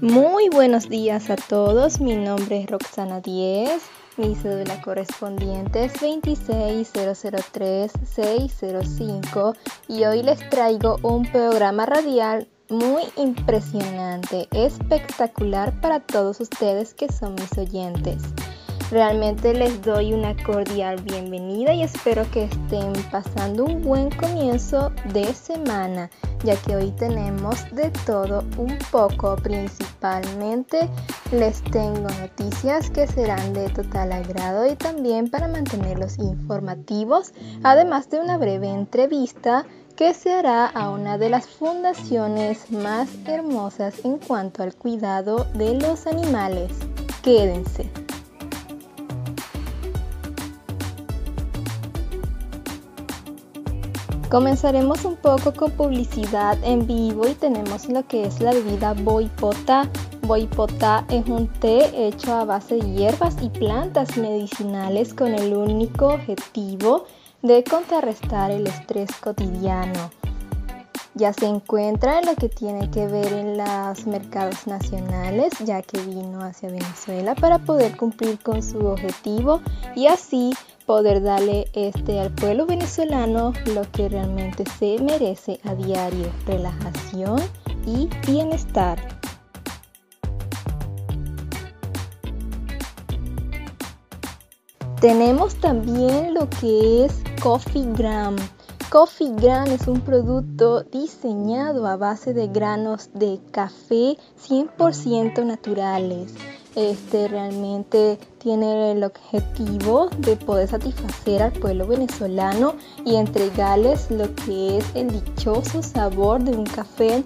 Muy buenos días a todos, mi nombre es Roxana Díez, mi cédula correspondiente es 26003-605 y hoy les traigo un programa radial muy impresionante, espectacular para todos ustedes que son mis oyentes. Realmente les doy una cordial bienvenida y espero que estén pasando un buen comienzo de semana, ya que hoy tenemos de todo un poco. Principalmente les tengo noticias que serán de total agrado y también para mantenerlos informativos, además de una breve entrevista que se hará a una de las fundaciones más hermosas en cuanto al cuidado de los animales. Quédense. Comenzaremos un poco con publicidad en vivo y tenemos lo que es la bebida Boipota. Boipota es un té hecho a base de hierbas y plantas medicinales con el único objetivo de contrarrestar el estrés cotidiano. Ya se encuentra en lo que tiene que ver en los mercados nacionales, ya que vino hacia Venezuela para poder cumplir con su objetivo y así poder darle este al pueblo venezolano lo que realmente se merece a diario, relajación y bienestar. Tenemos también lo que es Coffee Gram. Coffee Gram es un producto diseñado a base de granos de café 100% naturales este realmente tiene el objetivo de poder satisfacer al pueblo venezolano y entregarles lo que es el dichoso sabor de un café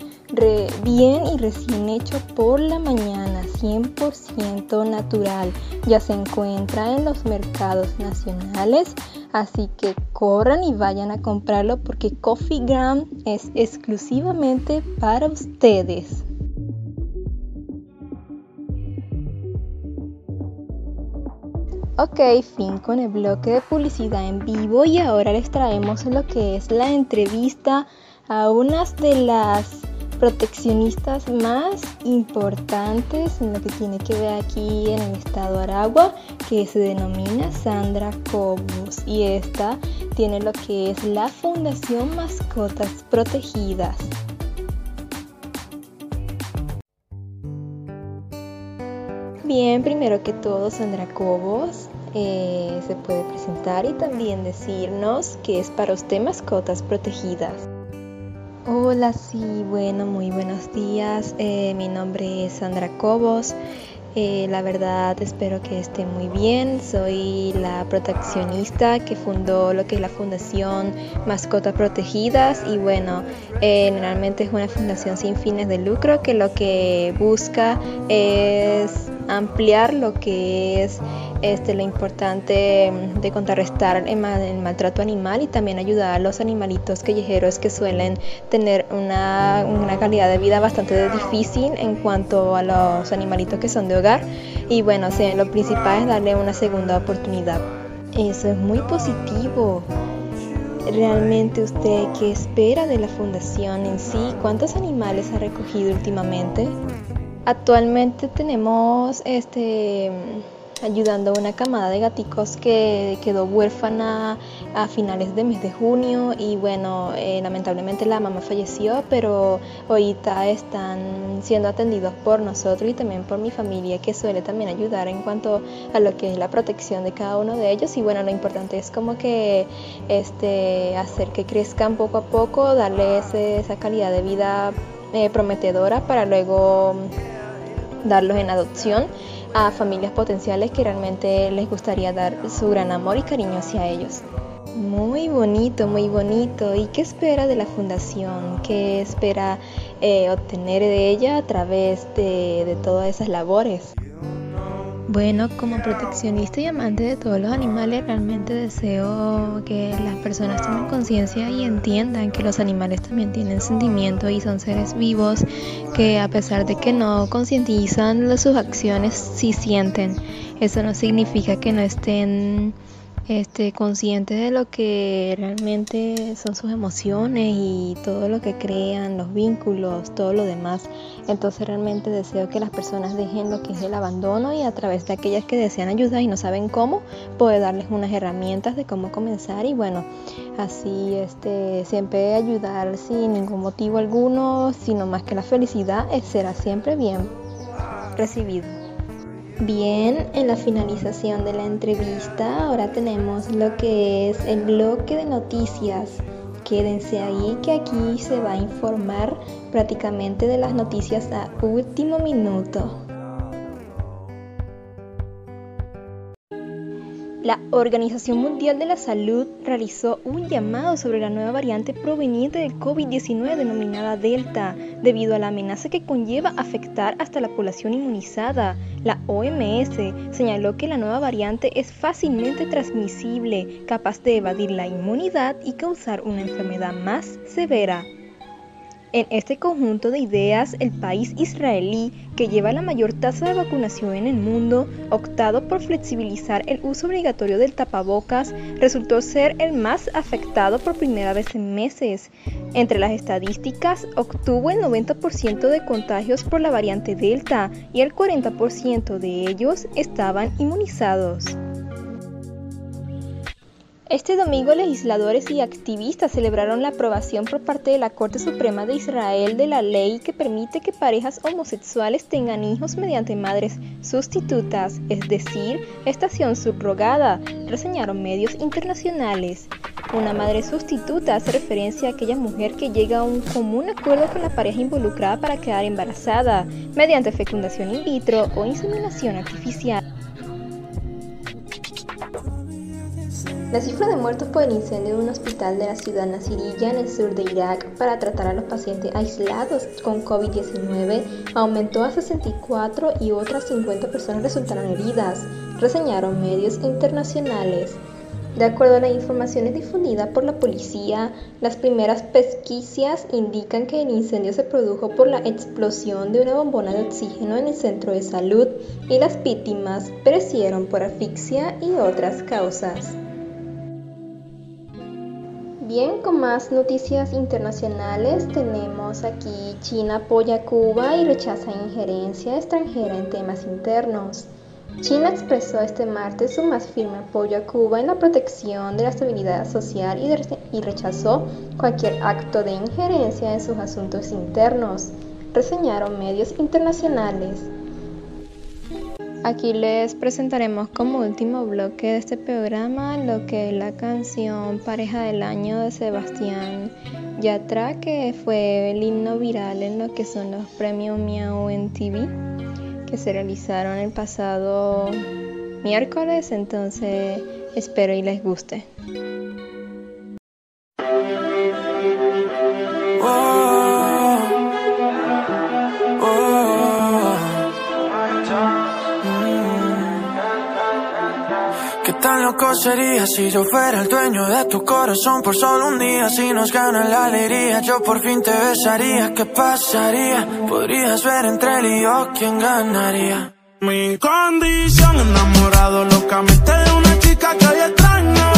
bien y recién hecho por la mañana, 100% natural. Ya se encuentra en los mercados nacionales, así que corran y vayan a comprarlo porque Coffee Gram es exclusivamente para ustedes. Ok, fin con el bloque de publicidad en vivo y ahora les traemos lo que es la entrevista a unas de las proteccionistas más importantes en lo que tiene que ver aquí en el estado Aragua, que se denomina Sandra Cobos y esta tiene lo que es la Fundación Mascotas Protegidas. Bien, primero que todo, Sandra Cobos eh, se puede presentar y también decirnos qué es para usted mascotas protegidas. Hola, sí, bueno, muy buenos días. Eh, mi nombre es Sandra Cobos. Eh, la verdad espero que esté muy bien. Soy la proteccionista que fundó lo que es la Fundación Mascotas Protegidas y bueno, eh, es una fundación sin fines de lucro que lo que busca es ampliar lo que es este, lo importante de contrarrestar el, maltrato animal y también ayudar a los animalitos callejeros que suelen tener una, una calidad de vida bastante difícil en cuanto a los animalitos que son de y bueno, lo principal es darle una segunda oportunidad. Eso es muy positivo. ¿Realmente usted qué espera de la fundación en sí? ¿Cuántos animales ha recogido últimamente? Actualmente tenemos este ayudando a una camada de gaticos que quedó huérfana a finales de mes de junio y bueno, eh, lamentablemente la mamá falleció, pero ahorita están siendo atendidos por nosotros y también por mi familia que suele también ayudar en cuanto a lo que es la protección de cada uno de ellos. Y bueno, lo importante es como que este, hacer que crezcan poco a poco, darles esa calidad de vida eh, prometedora para luego darlos en adopción a familias potenciales que realmente les gustaría dar su gran amor y cariño hacia ellos. Muy bonito, muy bonito. ¿Y qué espera de la fundación? ¿Qué espera eh, obtener de ella a través de todas esas labores? Bueno, como proteccionista y amante de todos los animales, realmente deseo que las personas tomen conciencia y entiendan que los animales también tienen sentimientos y son seres vivos que a pesar de que no concientizan sus acciones, sí sienten. Eso no significa que no estén este, conscientes de lo que realmente son sus emociones y todo lo que crean, los vínculos, todo lo demás. Entonces realmente deseo que las personas dejen lo que es el abandono y a través de aquellas que desean ayuda y no saben cómo, poder darles unas herramientas de cómo comenzar y bueno, así este, siempre ayudar sin ningún motivo alguno, sino más que la felicidad, será siempre bien recibido. Bien, en la finalización de la entrevista ahora tenemos lo que es el bloque de noticias. Quédense ahí que aquí se va a informar prácticamente de las noticias a último minuto. La Organización Mundial de la Salud realizó un llamado sobre la nueva variante proveniente del COVID-19 denominada Delta, debido a la amenaza que conlleva afectar hasta la población inmunizada. La OMS señaló que la nueva variante es fácilmente transmisible, capaz de evadir la inmunidad y causar una enfermedad más severa. En este conjunto de ideas, el país israelí, que lleva la mayor tasa de vacunación en el mundo, optado por flexibilizar el uso obligatorio del tapabocas, resultó ser el más afectado por primera vez en meses. Entre las estadísticas, obtuvo el 90% de contagios por la variante Delta y el 40% de ellos estaban inmunizados. Este domingo legisladores y activistas celebraron la aprobación por parte de la Corte Suprema de Israel de la ley que permite que parejas homosexuales tengan hijos mediante madres sustitutas, es decir, estación subrogada, reseñaron medios internacionales. Una madre sustituta hace referencia a aquella mujer que llega a un común acuerdo con la pareja involucrada para quedar embarazada, mediante fecundación in vitro o inseminación artificial. La cifra de muertos por el incendio de un hospital de la ciudad nasirilla en el sur de Irak para tratar a los pacientes aislados con COVID-19 aumentó a 64 y otras 50 personas resultaron heridas, reseñaron medios internacionales. De acuerdo a las informaciones difundidas por la policía, las primeras pesquisas indican que el incendio se produjo por la explosión de una bombona de oxígeno en el centro de salud y las víctimas perecieron por asfixia y otras causas. Bien, con más noticias internacionales tenemos aquí China apoya a Cuba y rechaza injerencia extranjera en temas internos. China expresó este martes su más firme apoyo a Cuba en la protección de la estabilidad social y, rechazó cualquier acto de injerencia en sus asuntos internos, reseñaron medios internacionales. Aquí les presentaremos como último bloque de este programa lo que es la canción Pareja del Año de Sebastián Yatra, que fue el himno viral en lo que son los premios Miau en TV, que se realizaron el pasado miércoles, entonces espero y les guste. Loco sería si yo fuera el dueño de tu corazón por solo un día. Si nos gana la alegría, yo por fin te besaría. ¿Qué pasaría? Podrías ver entre él y yo quién ganaría. Mi condición, enamorado locamente de una chica que hoy extraño.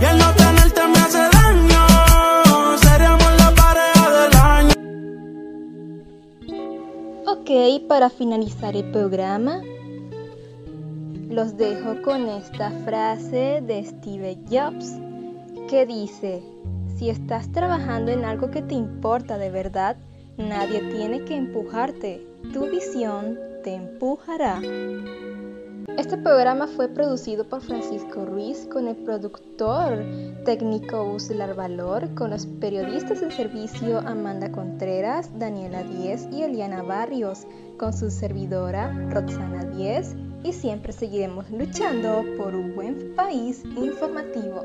Y el no tenerte me hace daño. Seríamos la pareja del año. Ok, para finalizar el programa, los dejo con esta frase de Steve Jobs que dice, si estás trabajando en algo que te importa de verdad, nadie tiene que empujarte, tu visión te empujará. Este programa fue producido por Francisco Ruiz con el productor técnico Uslar Valor, con los periodistas en servicio Amanda Contreras, Daniela Díez y Eliana Barrios, con su servidora Roxana Díez y siempre seguiremos luchando por un buen país informativo.